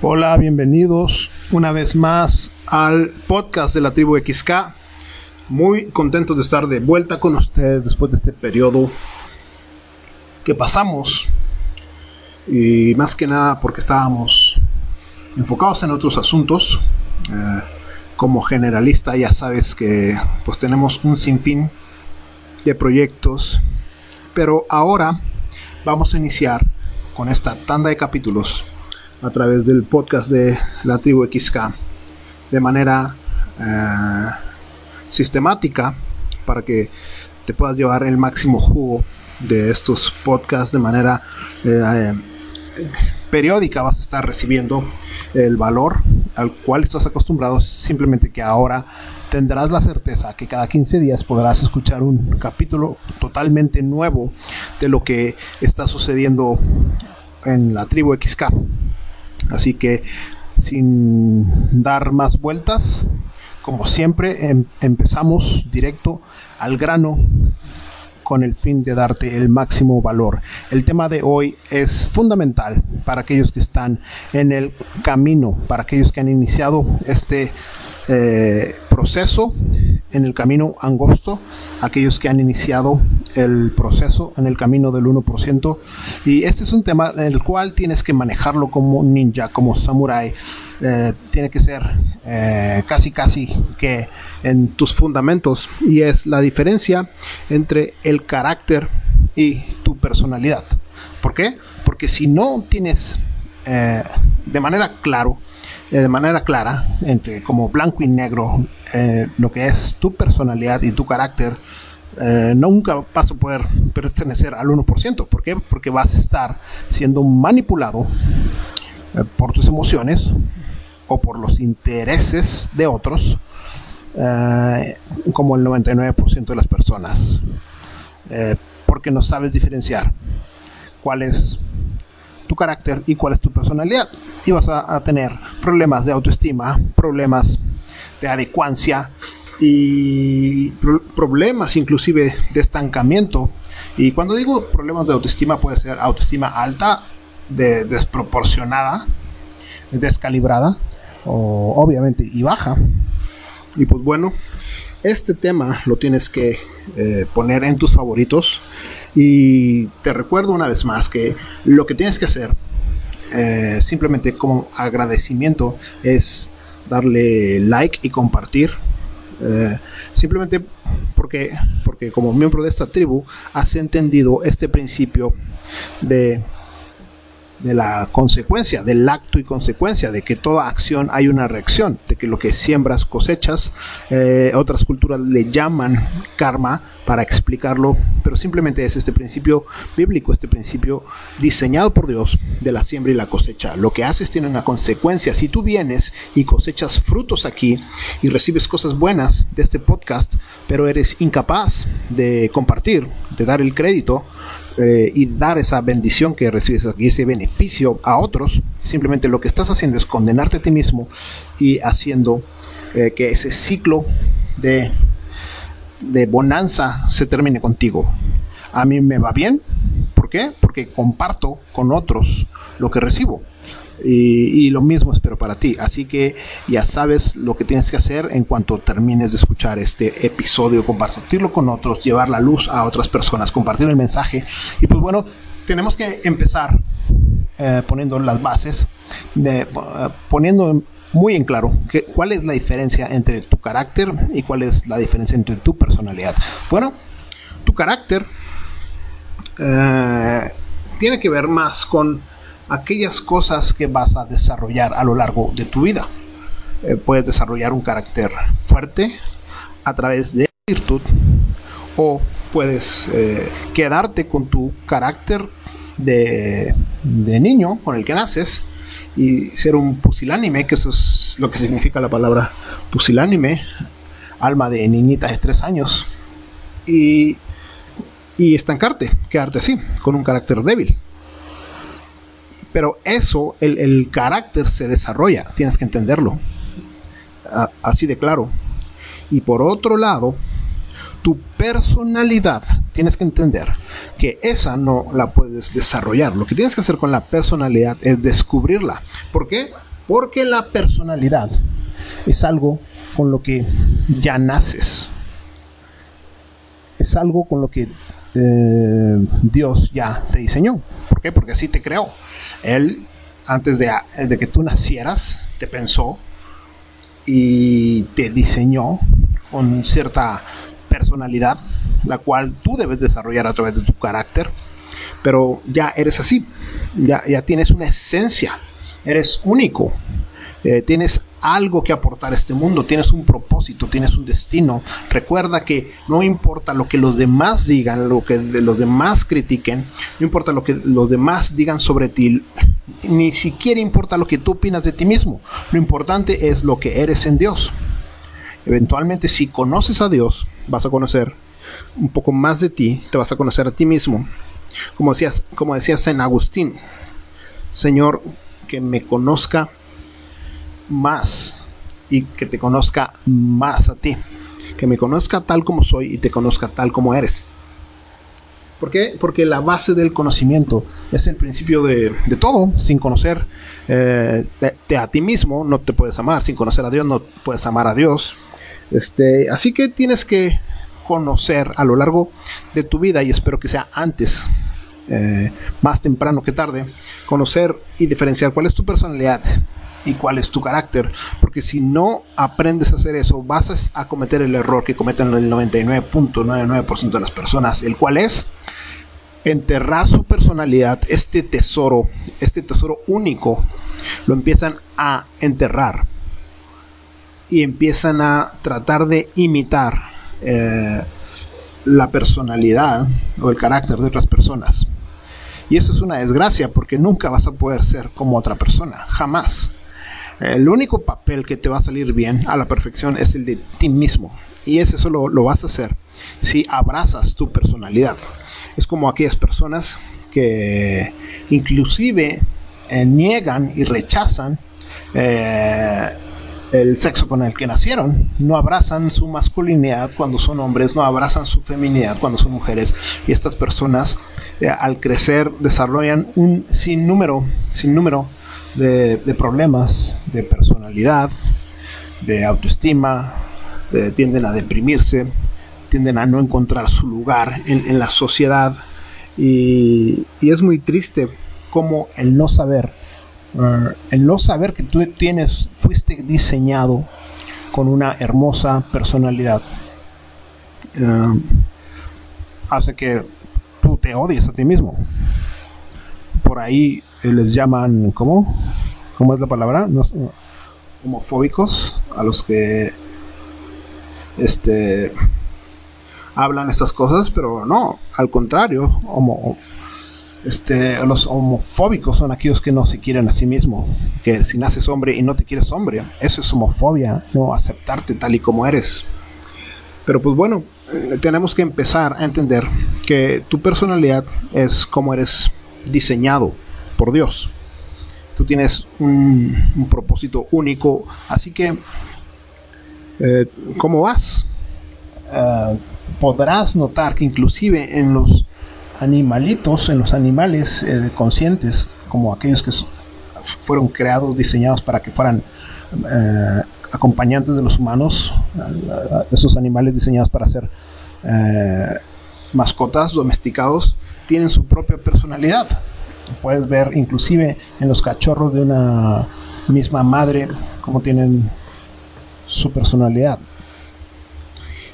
Hola, bienvenidos una vez más al podcast de la tribu XK. Muy contentos de estar de vuelta con ustedes después de este periodo que pasamos. Y más que nada porque estábamos enfocados en otros asuntos. Eh, como generalista ya sabes que pues tenemos un sinfín de proyectos. Pero ahora vamos a iniciar con esta tanda de capítulos a través del podcast de la tribu XK de manera eh, sistemática para que te puedas llevar el máximo jugo de estos podcasts de manera eh, periódica vas a estar recibiendo el valor al cual estás acostumbrado. Simplemente que ahora tendrás la certeza que cada 15 días podrás escuchar un capítulo totalmente nuevo de lo que está sucediendo en la tribu XK Así que sin dar más vueltas, como siempre, em, empezamos directo al grano con el fin de darte el máximo valor. El tema de hoy es fundamental para aquellos que están en el camino, para aquellos que han iniciado este eh, proceso en el camino angosto, aquellos que han iniciado el proceso en el camino del 1%. Y este es un tema en el cual tienes que manejarlo como ninja, como samurai. Eh, tiene que ser eh, casi casi que en tus fundamentos y es la diferencia entre el carácter y tu personalidad. ¿Por qué? Porque si no tienes de manera claro eh, de manera clara, entre como blanco y negro, eh, lo que es tu personalidad y tu carácter, eh, nunca vas a poder pertenecer al 1%. ¿Por qué? Porque vas a estar siendo manipulado por tus emociones o por los intereses de otros, como el 99% de las personas. porque no sabes diferenciar cuál es tu carácter y cuál es tu personalidad. Y vas a, tener problemas de autoestima, problemas de adecuancia y problemas inclusive de estancamiento. Y cuando digo problemas de autoestima puede ser autoestima alta, de, desproporcionada, descalibrada, o obviamente y baja. Y pues bueno, este tema lo tienes que eh, poner en tus favoritos y te recuerdo una vez más que lo que tienes que hacer, eh, simplemente como agradecimiento, es darle like y compartir. Eh, simplemente porque, porque como miembro de esta tribu has entendido este principio de de la consecuencia, del acto y consecuencia, de que toda acción hay una reacción, de que lo que siembras cosechas, eh, otras culturas le llaman karma para explicarlo, pero simplemente es este principio bíblico, este principio diseñado por Dios de la siembra y la cosecha. Lo que haces tiene una consecuencia. Si tú vienes y cosechas frutos aquí y recibes cosas buenas de este podcast, pero eres incapaz de compartir, de dar el crédito, eh, y dar esa bendición que recibes aquí, ese beneficio a otros, simplemente lo que estás haciendo es condenarte a ti mismo y haciendo eh, que ese ciclo de, de bonanza se termine contigo. A mí me va bien, ¿por qué? Porque comparto con otros lo que recibo. Y, lo mismo espero para ti. Así que ya sabes lo que tienes que hacer en cuanto termines de escuchar este episodio, compartirlo con otros, llevar la luz a otras personas, compartir el mensaje. Y pues bueno, tenemos que empezar eh, poniendo las bases, eh, poniendo muy en claro que, cuál es la diferencia entre tu carácter y cuál es la diferencia entre tu personalidad. Bueno, tu carácter eh, tiene que ver más con aquellas cosas que vas a desarrollar a lo largo de tu vida. Eh, puedes desarrollar un carácter fuerte a través de virtud o puedes eh, quedarte con tu carácter de, de, niño con el que naces y ser un pusilánime, que eso es lo que significa la palabra pusilánime, alma de niñita de tres años, y, y estancarte, quedarte así, con un carácter débil. Pero eso, el, carácter se desarrolla, tienes que entenderlo. así de claro. Y por otro lado, tu personalidad, tienes que entender que esa no la puedes desarrollar. Lo que tienes que hacer con la personalidad es descubrirla. ¿Por qué? Porque la personalidad es algo con lo que ya naces. Es algo con lo que eh, Dios ya te diseñó. ¿Por qué? Porque así te creó. Él, antes de, de que tú nacieras, te pensó y te diseñó con cierta personalidad, la cual tú debes desarrollar a través de tu carácter, pero ya eres así, ya, ya tienes una esencia, eres único, eh, tienes algo que aportar a este mundo, tienes un propósito, tienes un destino. Recuerda que no importa lo que los demás digan, lo que los demás critiquen, no importa lo que los demás digan sobre ti, ni siquiera importa lo que tú opinas de ti mismo. Lo importante es lo que eres en Dios. Eventualmente, si conoces a Dios, vas a conocer un poco más de ti, te vas a conocer a ti mismo. Como decías, como decía San Agustín, Señor, que me conozca más y que te conozca más a ti. Que me conozca tal como soy y te conozca tal como eres. ¿Por qué? Porque la base del conocimiento es el principio de, todo. Sin conocer eh, a ti mismo no te puedes amar. Sin conocer a Dios no puedes amar a Dios. Este, así que tienes que conocer a lo largo de tu vida y espero que sea antes, eh, más temprano que tarde, conocer y diferenciar cuál es tu personalidad y cuál es tu carácter. Porque si no aprendes a hacer eso, vas a, cometer el error que cometen el 99.99% de las personas, el cual es enterrar su personalidad, este tesoro, este tesoro único, lo empiezan a enterrar y empiezan a tratar de imitar eh, la personalidad o el carácter de otras personas. Y eso es una desgracia porque nunca vas a poder ser como otra persona, jamás. El único papel que te va a salir bien a la perfección es el de ti mismo. Y ese solo lo vas a hacer si abrazas tu personalidad. Es como aquellas personas que inclusive eh, niegan y rechazan eh, el sexo con el que nacieron. No abrazan su masculinidad cuando son hombres, no abrazan su feminidad cuando son mujeres. Y estas personas eh, al crecer desarrollan un sinnúmero, sinnúmero de, problemas de personalidad, de autoestima, tienden a deprimirse, tienden a no encontrar su lugar en, la sociedad y, es muy triste como el no saber, uh, el no saber que tú tienes, fuiste diseñado con una hermosa personalidad, uh, hace que tú te odies a ti mismo. Por ahí eh, les llaman, ¿cómo? ¿Cómo es la palabra? homofóbicos, a los que este hablan estas cosas, pero no, al contrario, homo, este, los homofóbicos son aquellos que no se quieren a sí mismos, que si naces hombre y no te quieres hombre, eso es homofobia, no aceptarte tal y como eres. Pero pues bueno, eh, tenemos que empezar a entender que tu personalidad es como eres diseñado por Dios. Tú tienes un, propósito único, así que, eh, ¿cómo vas? Eh, podrás notar que inclusive en los animalitos, en los animales eh, conscientes, como aquellos que fueron creados, diseñados para que fueran acompañantes de los humanos, esos animales diseñados para ser mascotas domesticados, tienen su propia personalidad puedes ver inclusive en los cachorros de una misma madre cómo tienen su personalidad.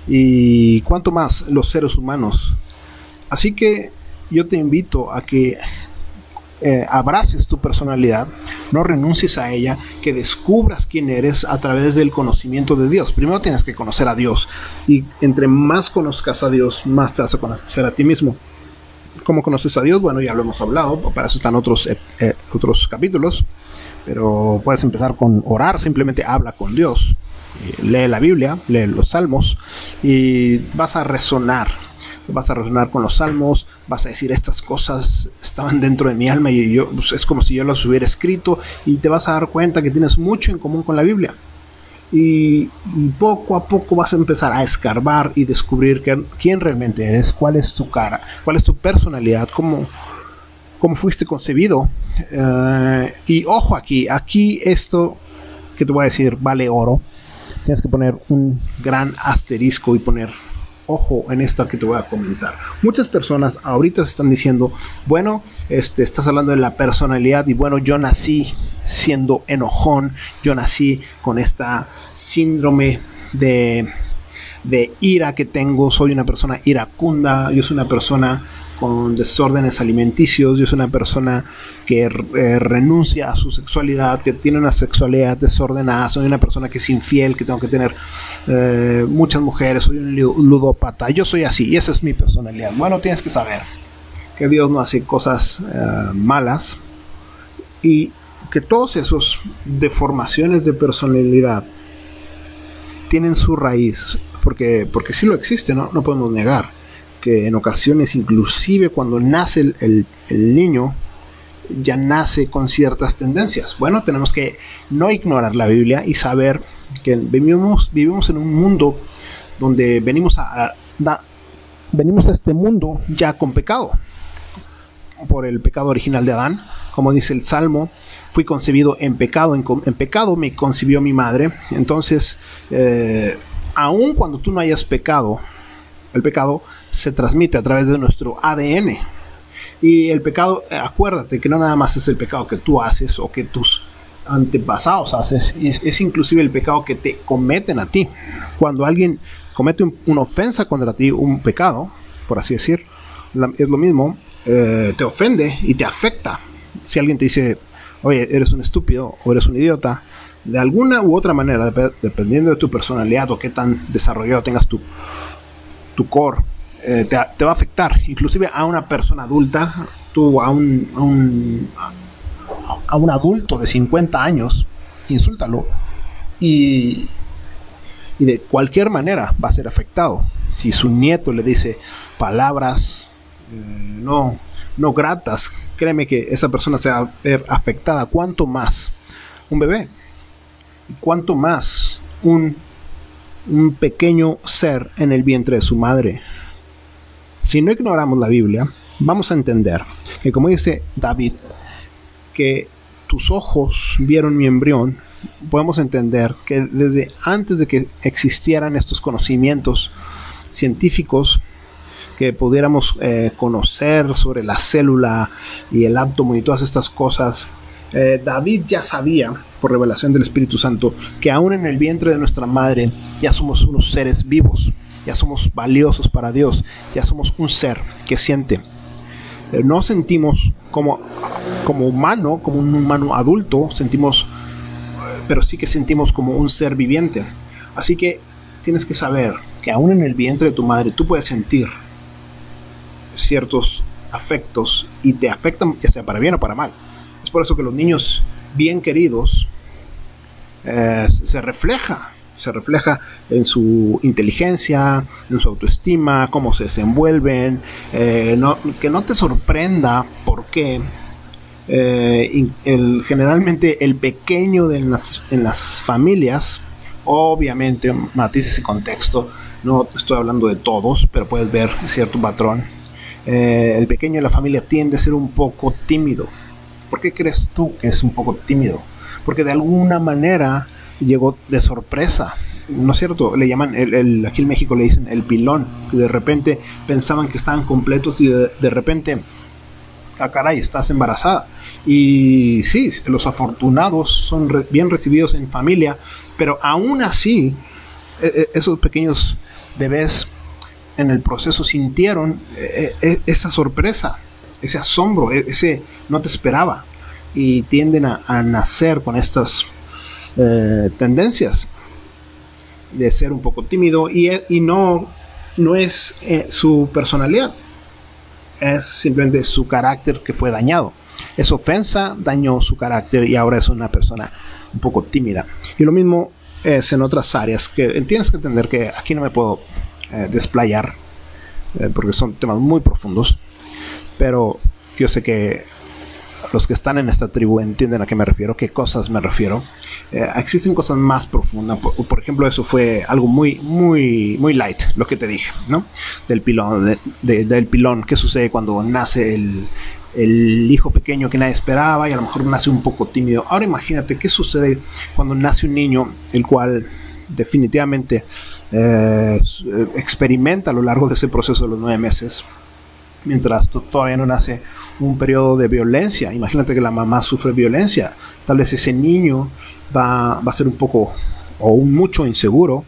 Y cuanto más los seres humanos. Así que yo te invito a que eh, abraces tu personalidad, no renuncies a ella, que descubras quién eres a través del conocimiento de Dios. Primero tienes que conocer a Dios y entre más conozcas a Dios, más te vas a conocer a ti mismo. ¿Cómo conoces a Dios? Bueno, ya lo hemos hablado, para eso están otros, eh, eh, otros capítulos, pero puedes empezar con orar, simplemente habla con Dios, lee la Biblia, lee los salmos y vas a resonar, vas a resonar con los salmos, vas a decir estas cosas estaban dentro de mi alma y yo, pues, es como si yo las hubiera escrito y te vas a dar cuenta que tienes mucho en común con la Biblia y, poco a poco vas a empezar a escarbar y descubrir quién realmente eres, cuál es tu cara, cuál es tu personalidad, cómo, cómo fuiste concebido. Eh, y ojo aquí, aquí esto que te voy a decir vale oro. Tienes que poner un gran asterisco y poner ojo en esto que te voy a comentar. Muchas personas ahorita se están diciendo, bueno, este, estás hablando de la personalidad y bueno, yo nací siendo enojón, yo nací con esta síndrome de, de ira que tengo, soy una persona iracunda, yo soy una persona con desórdenes alimenticios, yo soy una persona que eh, renuncia a su sexualidad, que tiene una sexualidad desordenada, soy una persona que es infiel, que tengo que tener eh, muchas mujeres, soy un ludópata, yo soy así y esa es mi personalidad. Bueno, tienes que saber que Dios no hace cosas eh, malas y que todos esos deformaciones de personalidad tienen su raíz, porque, porque sí lo existe, ¿no? no podemos negar que en ocasiones, inclusive cuando nace el, niño, ya nace con ciertas tendencias. Bueno, tenemos que no ignorar la Biblia y saber que vivimos, vivimos en un mundo donde venimos a, venimos a este mundo ya con pecado por el pecado original de Adán, como dice el Salmo, fui concebido en pecado, en, pecado me concibió mi madre. Entonces, eh, aun cuando tú no hayas pecado, el pecado se transmite a través de nuestro ADN. Y el pecado, eh, acuérdate que no nada más es el pecado que tú haces o que tus antepasados haces, es, inclusive el pecado que te cometen a ti. Cuando alguien comete una ofensa contra ti, un pecado, por así decir, es lo mismo, eh, te ofende y te afecta. Si alguien te dice, oye, eres un estúpido o eres un idiota, de alguna u otra manera, dependiendo de tu personalidad o qué tan desarrollado tengas tu, tu core, eh, te, va a afectar, inclusive a una persona adulta, tú a un, a un, adulto de 50 años, insúltalo y, y de cualquier manera va a ser afectado. Si su nieto le dice palabras eh, no, no gratas, créeme que esa persona se va a ver afectada. ¿Cuánto más un bebé? ¿Cuánto más un, un pequeño ser en el vientre de su madre? Si no ignoramos la Biblia, vamos a entender que como dice David, que tus ojos vieron mi embrión, podemos entender que desde antes de que existieran estos conocimientos científicos que pudiéramos eh, conocer sobre la célula y el átomo y todas estas cosas, eh, David ya sabía, por revelación del Espíritu Santo, que aún en el vientre de nuestra madre ya somos unos seres vivos ya somos valiosos para Dios, ya somos un ser que siente. Eh, no sentimos como, como humano, como un humano adulto, sentimos, pero sí que sentimos como un ser viviente. Así que tienes que saber que aún en el vientre de tu madre tú puedes sentir ciertos afectos y te afectan ya sea para bien o para mal. Por eso que los niños bien queridos eh, se refleja se refleja en su inteligencia, en su autoestima, cómo se desenvuelven, eh, que no te sorprenda porque eh, generalmente el pequeño de las, en las familias, obviamente matices ese contexto, no estoy hablando de todos, pero puedes ver cierto patrón. El pequeño de la familia tiende a ser un poco tímido. ¿Por qué crees tú que es un poco tímido? Porque de alguna manera llegó de sorpresa. ¿No es cierto? Le llaman, el, aquí en México le dicen el pilón. Que de repente pensaban que estaban completos y de, repente, ah, caray, estás embarazada. Y sí, los afortunados son bien recibidos en familia, pero aún así, e, e, esos pequeños bebés en el proceso sintieron e, esa sorpresa, ese asombro, ese no te esperaba. Y tienden a, nacer con estas eh, tendencias de ser un poco tímido y, y no, no es eh, su personalidad, es simplemente su carácter que fue dañado. Esa ofensa dañó su carácter y ahora es una persona un poco tímida. Y lo mismo es en otras áreas que tienes que entender que aquí no me puedo eh, desplayar porque son temas muy profundos, pero yo sé que los que están en esta tribu entienden a qué me refiero, qué cosas me refiero. Eh, existen cosas más profundas. Por, ejemplo, eso fue algo muy, muy, muy light, lo que te dije, ¿no? Del pilón, del pilón, qué sucede cuando nace el, el hijo pequeño que nadie esperaba y a lo mejor nace un poco tímido. Ahora imagínate qué sucede cuando nace un niño el cual definitivamente eh, experimenta a lo largo de ese proceso de los nueve meses, mientras todavía no nace un periodo de violencia. Imagínate que la mamá sufre violencia. Tal vez ese niño va, va a ser un poco o un mucho inseguro,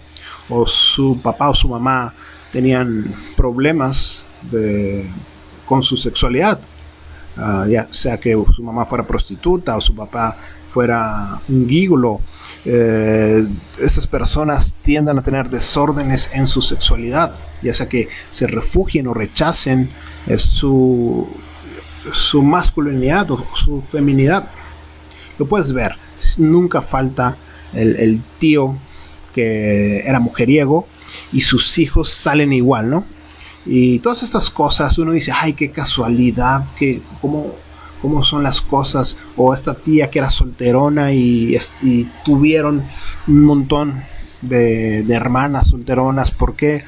o su papá o su mamá tenían problemas con su sexualidad. Ah, ya sea que su mamá fuera prostituta o su papá fuera un gígolo, eh, esas personas tienden a tener desórdenes en su sexualidad, ya sea que se refugien o rechacen eh, su, su masculinidad o su feminidad. Lo puedes ver, nunca falta el, el tío que era mujeriego y sus hijos salen igual, ¿no? Y todas estas cosas, uno dice, ay, qué casualidad, que, cómo, cómo son las cosas. O esta tía que era solterona y, tuvieron un montón de, hermanas solteronas. ¿Por qué?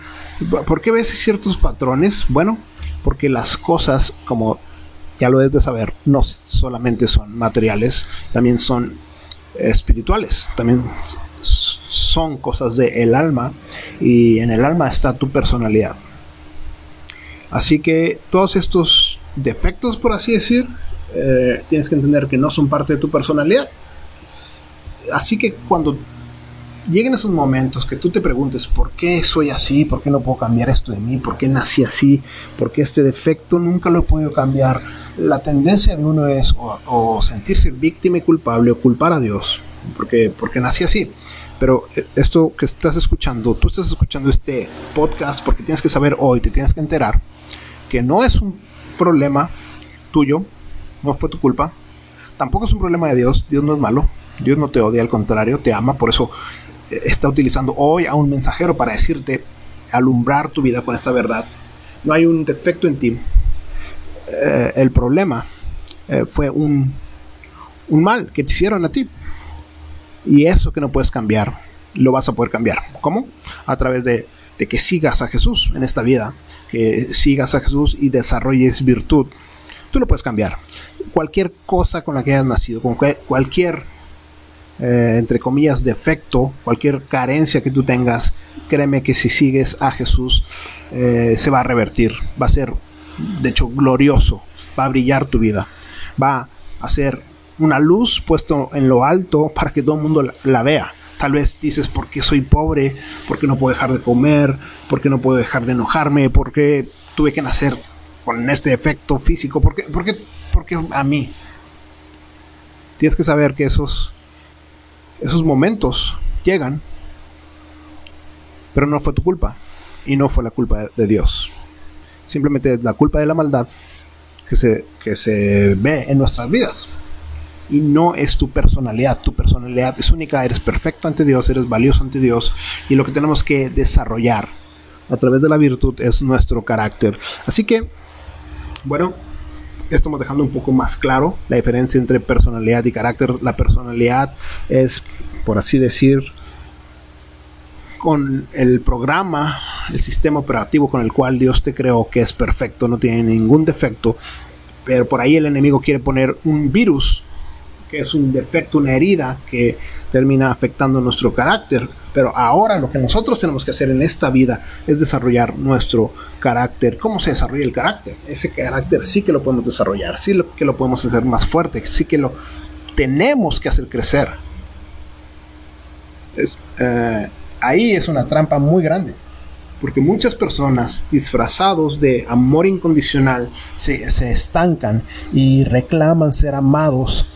¿Por qué ves ciertos patrones? Bueno, porque las cosas, como ya lo debes de saber, no solamente son materiales, también son espirituales, también son cosas del alma y en el alma está tu personalidad. Así que todos estos defectos, por así decir, eh, tienes que entender que no son parte de tu personalidad. Así que cuando lleguen esos momentos que tú te preguntes por qué soy así, por qué no puedo cambiar esto de mí, por qué nací así, por qué este defecto nunca lo he podido cambiar, la tendencia de uno es o, sentirse víctima y culpable o culpar a Dios, porque, porque nací así. Pero eh, esto que estás escuchando, tú estás escuchando este podcast porque tienes que saber hoy, te tienes que enterar que no es un problema tuyo, no fue tu culpa, tampoco es un problema de Dios, Dios no es malo, Dios no te odia, al contrario, te ama, por eso eh, está utilizando hoy a un mensajero para decirte, alumbrar tu vida con esta verdad. No hay un defecto en ti. Eh, el problema eh, fue un, un mal que te hicieron a ti. Y eso que no puedes cambiar, lo vas a poder cambiar. ¿Cómo? A través de de que sigas a Jesús en esta vida, que sigas a Jesús y desarrolles virtud. Tú lo puedes cambiar. Cualquier cosa con la que hayas nacido, con cualquier, eh, entre comillas, defecto, cualquier carencia que tú tengas, créeme que si sigues a Jesús, eh, se va a revertir. Va a ser, de hecho, glorioso. Va a brillar tu vida. Va a ser una luz puesto en lo alto para que todo el mundo la vea. Tal vez dices, ¿por qué soy pobre? ¿Por qué no puedo dejar de comer? ¿Por qué no puedo dejar de enojarme? ¿Por qué tuve que nacer con este efecto físico? ¿Por qué, por a mí? Tienes que saber que esos, esos momentos llegan, pero no fue tu culpa y no fue la culpa de, Dios. Simplemente la culpa de la maldad que se, que se ve en nuestras vidas y no es tu personalidad. Tu personalidad es única, eres perfecto ante Dios, eres valioso ante Dios y lo que tenemos que desarrollar a través de la virtud es nuestro carácter. Así que, bueno, estamos dejando un poco más claro la diferencia entre personalidad y carácter. La personalidad es, por así decir, con el programa, el sistema operativo con el cual Dios te creó, que es perfecto, no tiene ningún defecto, pero por ahí el enemigo quiere poner un virus que es un defecto, una herida que termina afectando nuestro carácter. Pero ahora lo que nosotros tenemos que hacer en esta vida es desarrollar nuestro carácter. ¿Cómo se desarrolla el carácter? Ese carácter sí que lo podemos desarrollar, sí que lo podemos hacer más fuerte, sí que lo tenemos que hacer crecer. Eh, ahí es una trampa muy grande porque muchas personas disfrazados de amor incondicional se, estancan y reclaman ser amados.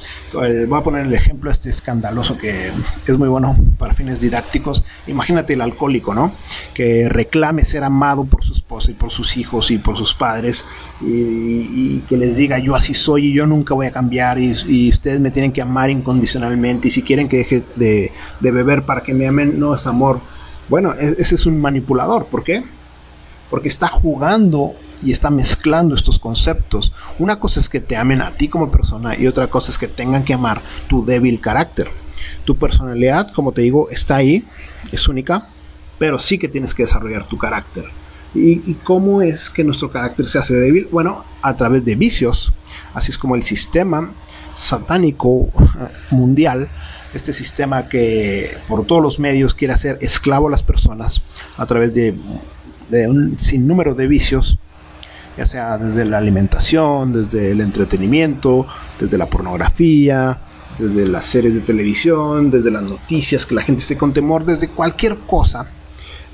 Eh, voy a poner el ejemplo este escandaloso que es muy bueno para fines didácticos. Imagínate el alcohólico, ¿no? Que reclame ser amado por su esposa y por sus hijos y por sus padres y, que les diga yo así soy y yo nunca voy a cambiar y, ustedes me tienen que amar incondicionalmente y si quieren que deje de, de beber para que me amen, no es amor bueno, e-, ese es un manipulador. ¿Por qué? Porque está jugando y está mezclando estos conceptos. Una cosa es que te amen a ti como persona y otra cosa es que tengan que amar tu débil carácter. Tu personalidad, como te digo, está ahí, es única, pero sí que tienes que desarrollar tu carácter. ¿Y, cómo es que nuestro carácter se hace débil? Bueno, a través de vicios, Así es como el sistema satánico eh, mundial, este sistema que por todos los medios quiere hacer esclavo a las personas a través de, un sinnúmero de vicios, ya sea desde la alimentación, desde el entretenimiento, desde la pornografía, desde las series de televisión, desde las noticias, que la gente esté con temor, desde cualquier cosa.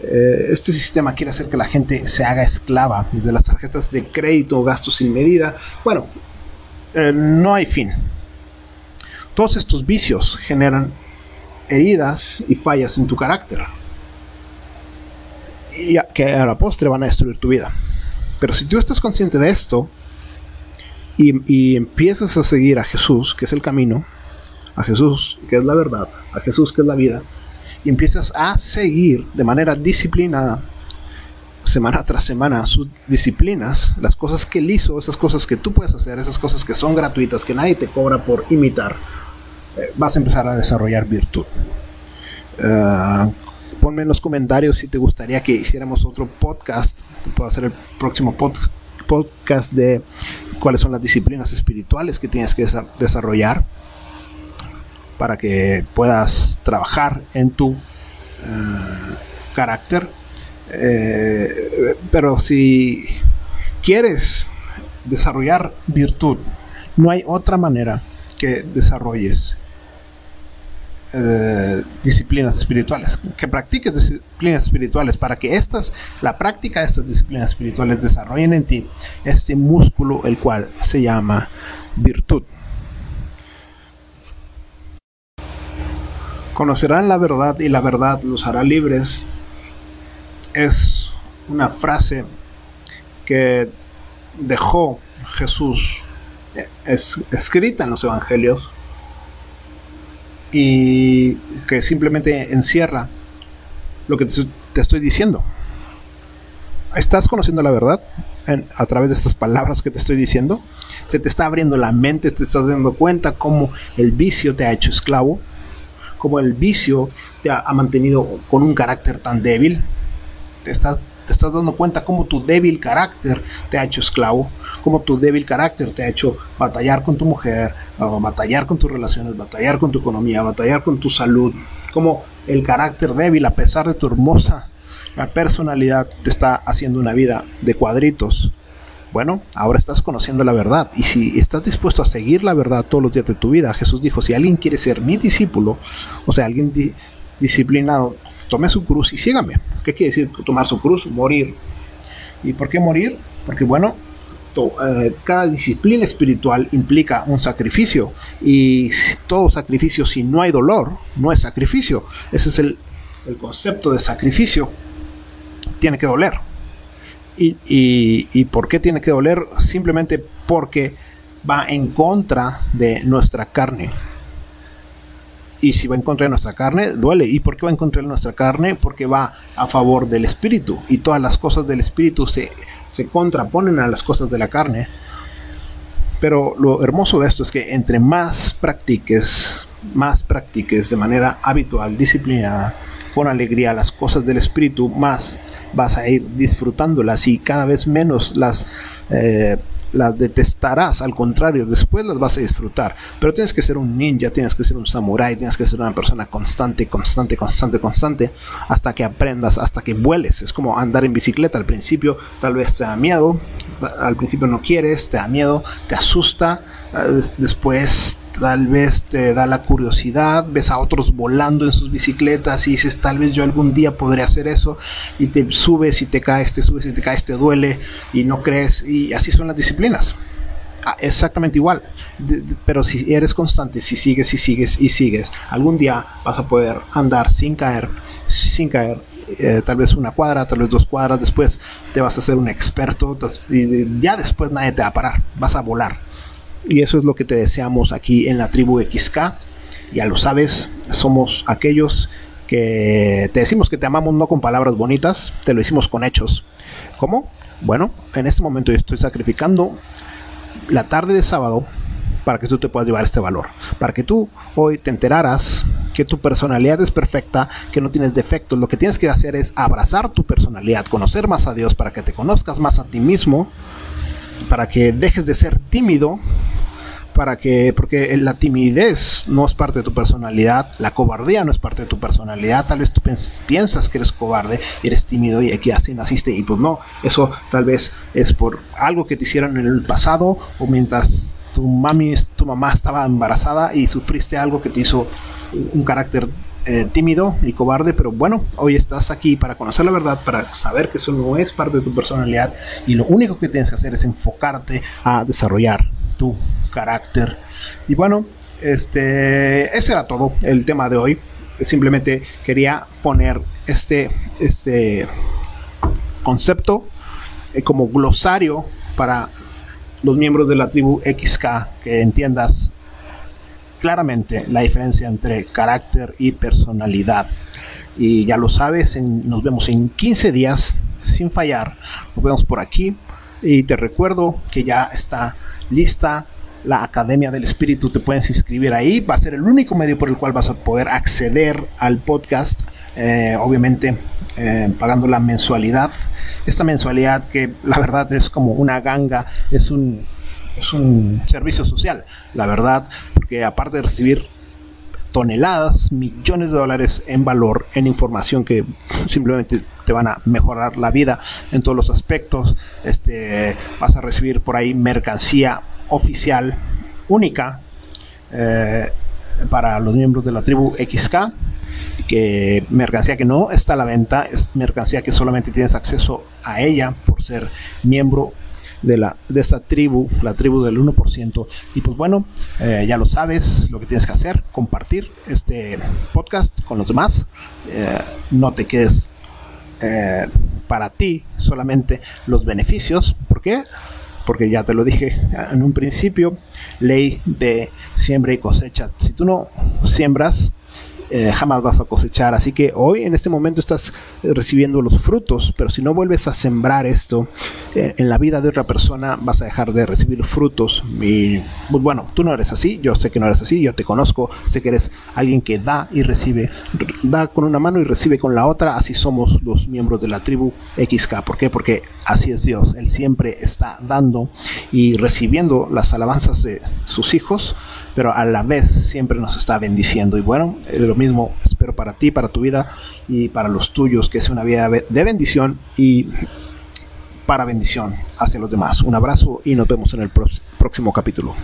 Eh, este sistema quiere hacer que la gente se haga esclava desde las tarjetas de crédito, gastos sin medida. Bueno, eh, no hay fin. Todos estos vicios generan heridas y fallas en tu carácter. Y que a la postre van a destruir tu vida. Pero si tú estás consciente de esto y empiezas a seguir a Jesús, que es el camino, a Jesús, que es la verdad, a Jesús, que es la vida, y empiezas a seguir de manera disciplinada, semana tras semana, sus disciplinas, las cosas que él hizo, esas cosas que tú puedes hacer, esas cosas que son gratuitas, que nadie te cobra por imitar, eh, vas a empezar a desarrollar virtud. Uh, ponme en los comentarios si te gustaría que hiciéramos otro podcast. Puedo hacer el próximo podcast de cuáles son las disciplinas espirituales que tienes que desarrollar para que puedas trabajar en tu eh, carácter. Eh, pero si quieres desarrollar virtud, no hay otra manera que desarrolles eh, disciplinas espirituales, que practiques disciplinas espirituales para que estas, la práctica de estas disciplinas espirituales desarrollen en ti este músculo el cual se llama virtud. Conocerán la verdad y la verdad los hará libres. Es una frase que dejó Jesús escrita en los evangelios y que simplemente encierra lo que te, estoy diciendo. ¿Estás conociendo la verdad a través de estas palabras que te estoy diciendo? Se te está abriendo la mente, te estás dando cuenta cómo el vicio te ha hecho esclavo, como el vicio te ha, mantenido con un carácter tan débil. Te estás, te estás dando cuenta cómo tu débil carácter te ha hecho esclavo, cómo tu débil carácter te ha hecho batallar con tu mujer, batallar con tus relaciones, batallar con tu economía, batallar con tu salud, cómo el carácter débil, a pesar de tu hermosa personalidad, te está haciendo una vida de cuadritos. Bueno, ahora estás conociendo la verdad y si estás dispuesto a seguir la verdad todos los días de tu vida, Jesús dijo, si alguien quiere ser mi discípulo, o sea, alguien disciplinado, tome su cruz y sígame. ¿Qué quiere decir tomar su cruz? Morir. ¿Y por qué morir? Porque bueno, eh, cada disciplina espiritual implica un sacrificio y todo sacrificio si no hay dolor no es sacrificio. Ese es el, el concepto de sacrificio. Tiene que doler. Y, por qué tiene que doler? Simplemente porque va en contra de nuestra carne. Y si va en contra de nuestra carne, duele. ¿Y por qué va en contra de nuestra carne? Porque va a favor del espíritu. Y todas las cosas del espíritu se, se contraponen a las cosas de la carne. Pero lo hermoso de esto es que entre más practiques, más practiques de manera habitual, disciplinada, con alegría las cosas del espíritu, más vas a ir disfrutándolas y cada vez menos las, eh, las detestarás, al contrario, después las vas a disfrutar. Pero tienes que ser un ninja, tienes que ser un samurái, tienes que ser una persona constante, constante, constante, constante, hasta que aprendas, hasta que vueles. Es como andar en bicicleta, al principio tal vez te da miedo, al principio no quieres, te da miedo, te asusta, eh, después tal vez te da la curiosidad, ves a otros volando en sus bicicletas y dices, tal vez yo algún día podré hacer eso, y te subes y te caes, te subes y te caes, te duele y no crees, y así son las disciplinas. Ah, exactamente igual, pero si eres constante, si sigues y sigues y sigues, algún día vas a poder andar sin caer, sin caer, eh, tal vez una cuadra, tal vez dos cuadras, después te vas a hacer un experto y ya después nadie te va a parar, vas a volar. Y eso es lo que te deseamos aquí en la tribu XK. Ya lo sabes, somos aquellos que te decimos que te amamos no con palabras bonitas, te lo decimos con hechos. ¿Cómo? Bueno, en este momento yo estoy sacrificando la tarde de sábado para que tú te puedas llevar este valor, para que tú hoy te enteraras que tu personalidad es perfecta, que no tienes defectos, lo que tienes que hacer es abrazar tu personalidad, conocer más a Dios para que te conozcas más a ti mismo para que dejes de ser tímido para que, porque la timidez no es parte de tu personalidad, la cobardía no es parte de tu personalidad, tal vez tú piensas que eres cobarde, eres tímido y aquí así naciste y pues no, eso tal vez es por algo que te hicieron en el pasado o mientras tu mami, tu mamá estaba embarazada y sufriste algo que te hizo un carácter eh, tímido y cobarde, pero bueno, hoy estás aquí para conocer la verdad, para saber que eso no es parte de tu personalidad y lo único que tienes que hacer es enfocarte a desarrollar tu carácter. Y bueno, este, ese era todo el tema de hoy. Simplemente quería poner este, este concepto eh, como glosario para los miembros de la tribu XK, que entiendas claramente la diferencia entre carácter y personalidad. Y ya lo sabes, nos vemos en 15 días sin fallar. Nos vemos por aquí. Y te recuerdo que ya está lista la Academia del Espíritu, te puedes inscribir ahí, va a ser el único medio por el cual vas a poder acceder al podcast, eh, obviamente eh, pagando la mensualidad. Esta mensualidad que la verdad es como una ganga, es un, es un servicio social, la verdad, porque aparte de recibir toneladas, millones de dólares en valor, en información que simplemente te van a mejorar la vida en todos los aspectos. Este, vas a recibir por ahí mercancía oficial única eh, para los miembros de la tribu XK. Que mercancía que no está a la venta, es mercancía que solamente tienes acceso a ella por ser miembro de, la, de esta tribu, la tribu del 1%. Y pues bueno, eh, ya lo sabes, lo que tienes que hacer, compartir este podcast con los demás. Eh, no te quedes eh, para ti solamente los beneficios. ¿Por qué? Porque ya te lo dije en un principio, ley de siembra y cosecha. Si tú no siembras, eh, jamás vas a cosechar. Así que hoy en este momento estás recibiendo los frutos, pero si no vuelves a sembrar esto eh, en la vida de otra persona, vas a dejar de recibir frutos. Y pues, bueno, tú no eres así, yo sé que no eres así, yo te conozco, sé que eres alguien que da y recibe, da con una mano y recibe con la otra. Así somos los miembros de la tribu XK. ¿Por qué? Porque así es Dios. Él siempre está dando y recibiendo las alabanzas de sus hijos pero a la vez siempre nos está bendiciendo. Y bueno, lo mismo espero para ti, para tu vida y para los tuyos, que sea una vida de bendición y para bendición hacia los demás. Un abrazo y nos vemos en el próximo capítulo.